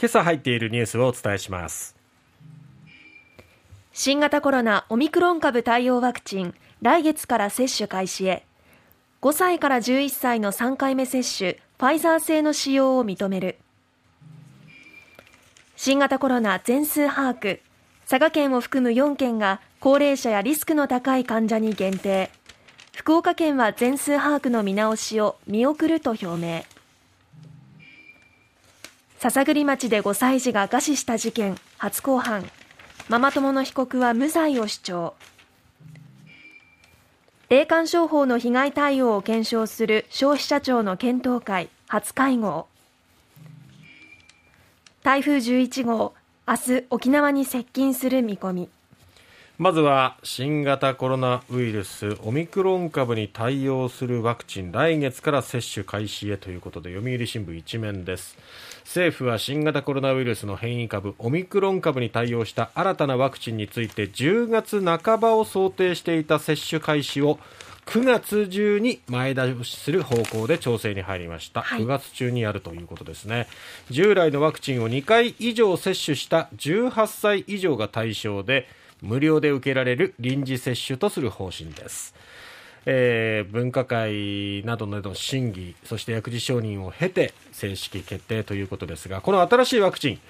今朝入っているニュースをお伝えします。新型コロナオミクロン株対応ワクチン来月から接種開始へ。5歳から11歳の3回目接種ファイザー製の使用を認める。新型コロナ全数把握。佐賀県を含む4県が高齢者やリスクの高い患者に限定。福岡県は全数把握の見直しを見送ると表明。篠栗町で5歳児が餓死した事件。初公判。ママ友の被告は無罪を主張。霊感商法の被害対応を検証する消費者庁の検討会。初会合。台風11号。明日沖縄に接近する見込み。まずは新型コロナウイルスオミクロン株に対応するワクチン来月から接種開始へということで読売新聞一面です。政府は新型コロナウイルスの変異株オミクロン株に対応した新たなワクチンについて10月半ばを想定していた接種開始を9月中に前倒しする方向で調整に入りました、はい、9月中にやるということですね。従来のワクチンを2回以上接種した18歳以上が対象で無料で受けられる臨時接種とする方針です。えー、分科会などの審議、そして薬事承認を経て正式決定ということですが、この新しいワクチン、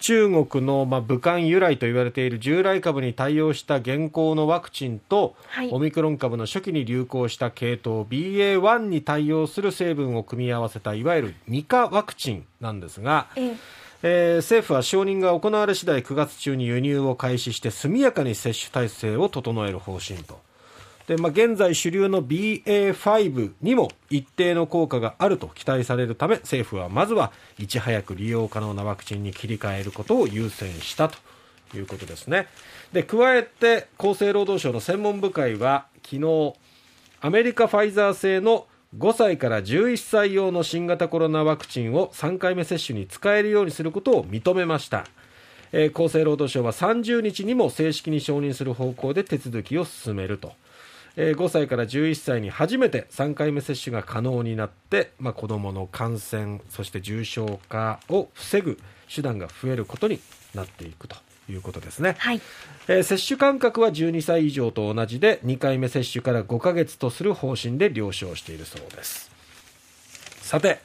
中国の、まあ、武漢由来と言われている従来株に対応した現行のワクチンと、はい、オミクロン株の初期に流行した系統 BA.1 に対応する成分を組み合わせたいわゆる2価ワクチンなんですが、えええー、政府は承認が行われ次第9月中に輸入を開始して速やかに接種体制を整える方針と。でまあ、現在主流の BA.5 にも一定の効果があると期待されるため政府はまずはいち早く利用可能なワクチンに切り替えることを優先したということですねで加えて厚生労働省の専門部会は昨日アメリカファイザー製の5歳から11歳用の新型コロナワクチンを3回目接種に使えるようにすることを認めました、えー、厚生労働省は30日にも正式に承認する方向で手続きを進めると、えー、5歳から11歳に初めて3回目接種が可能になって、まあ、子どもの感染そして重症化を防ぐ手段が増えることになっていくと。いうことですね、はい。えー、接種間隔は12歳以上と同じで2回目接種から5か月とする方針で了承しているそうです。さて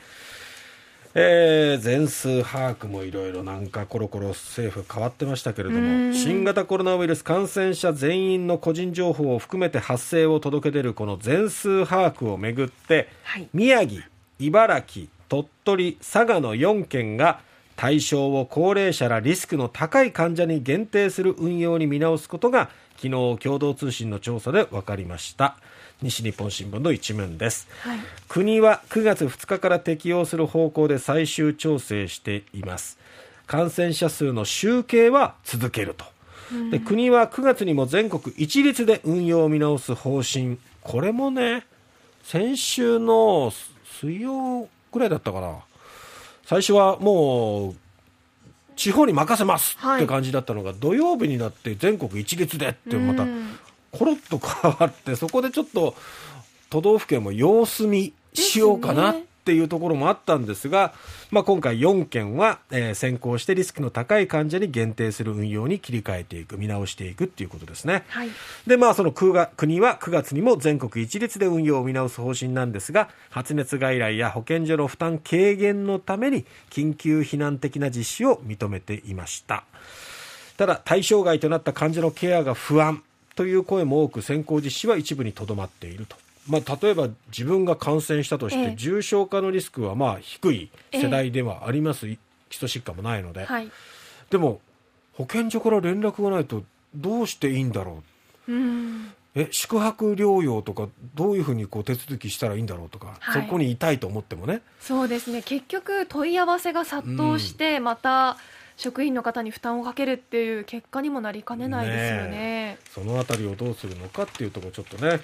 えー、全数把握もいろいろなんかコロコロ政府変わってましたけれども新型コロナウイルス感染者全員の個人情報を含めて発生を届け出るこの全数把握をめぐって、はい、宮城、茨城、鳥取、佐賀の4県が対象を高齢者らリスクの高い患者に限定する運用に見直すことが昨日共同通信の調査で分かりました。西日本新聞の一面です、はい、国は9月2日から適用する方向で最終調整しています。感染者数の集計は続けると。で国は9月にも全国一律で運用を見直す方針。これもね先週の水曜ぐらいだったかな最初はもう地方に任せますって感じだったのが、はい、土曜日になって全国一律でってまたコロッと変わってそこでちょっと都道府県も様子見しようかなっていうところもあったんですが、まあ、今回4件は、えー、先行してリスクの高い患者に限定する運用に切り替えていく見直していくっていうことですね、はい、でまあその国は9月にも全国一律で運用を見直す方針なんですが発熱外来や保健所の負担軽減のために緊急避難的な実施を認めていました。ただ対象外となった患者のケアが不安という声も多く先行実施は一部にとどまっているとまあ、例えば自分が感染したとして、重症化のリスクはまあ低い世代ではあります、基礎疾患もないので、はい、でも保健所から連絡がないとどうしていいんだろう、うえ宿泊療養とかどういうふうにこう手続きしたらいいんだろうとか、はい、そこにいたいと思ってもね。そうですね。結局問い合わせが殺到して、また職員の方に負担をかけるっていう結果にもなりかねないですよね、ね、そのあたりをどうするのかっていうところちょっとね。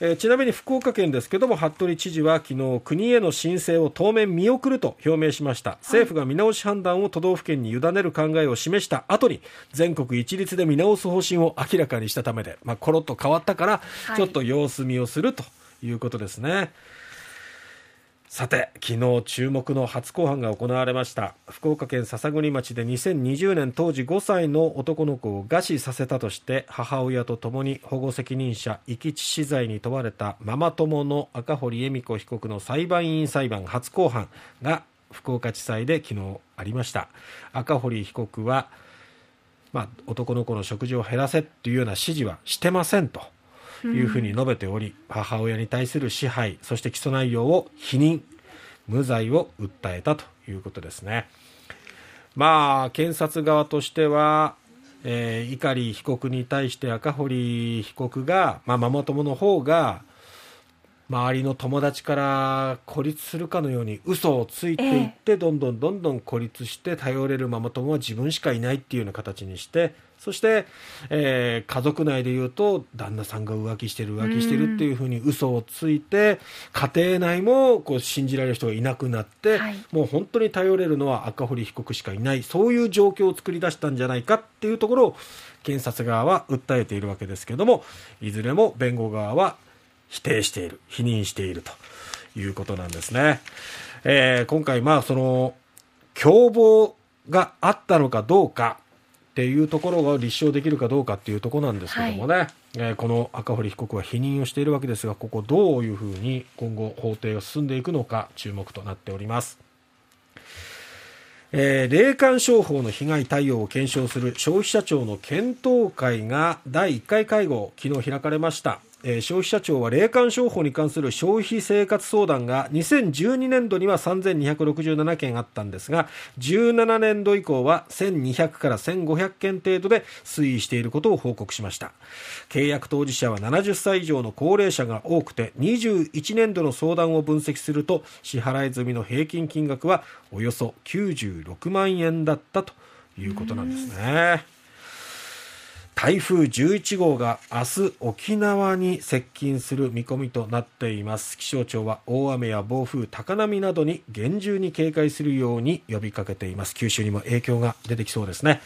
えー、ちなみに福岡県ですけども服部知事は昨日国への申請を当面見送ると表明しました。政府が見直し判断を都道府県に委ねる考えを示した後に全国一律で見直す方針を明らかにしたためで、まあ、コロッと変わったからちょっと様子見をするということですね、はいさて昨日注目の初公判が行われました。福岡県篠栗町で2020年当時5歳の男の子を餓死させたとして母親とともに保護責任者遺棄致死罪に問われたママ友の赤堀恵美子被告の裁判員裁判初公判が福岡地裁で昨日ありました。赤堀被告は、まあ、男の子の食事を減らせというような指示はしてませんと。いうふうに述べており、母親に対する支配そして起訴内容を否認無罪を訴えたということですね。まあ検察側としてはえー、碇被告に対して赤堀被告が、まあ、ママ友の方が周りの友達から孤立するかのように嘘をついていって、どんどんどんどん孤立して頼れるママ友は自分しかいないっていうような形にしてそして、えー、家族内でいうと旦那さんが浮気してる浮気してるっていうふうに嘘をついて家庭内もこう信じられる人がいなくなって、はい、もう本当に頼れるのは赤堀被告しかいない。そういう状況を作り出したんじゃないかっていうところを検察側は訴えているわけですけどもいずれも弁護側は否定している否認しているということなんですね。えー、今回まあその共謀があったのかどうかっていうところが立証できるかどうかっていうところなんですけどもね、はい、えー、この赤堀被告は否認をしているわけですがここどういうふうに今後法廷が進んでいくのか注目となっております。えー、霊感商法の被害対応を検証する消費者庁の検討会が第1回会合昨日開かれましたえー、消費者庁は霊感商法に関する消費生活相談が2012年度には3267件あったんですが17年度以降は1200から1500件程度で推移していることを報告しました契約当事者は70歳以上の高齢者が多くて21年度の相談を分析すると支払い済みの平均金額はおよそ96万円だったということなんですね。台風11号が明日沖縄に接近する見込みとなっています。気象庁は大雨や暴風高波などに厳重に警戒するように呼びかけています。九州にも影響が出てきそうですね。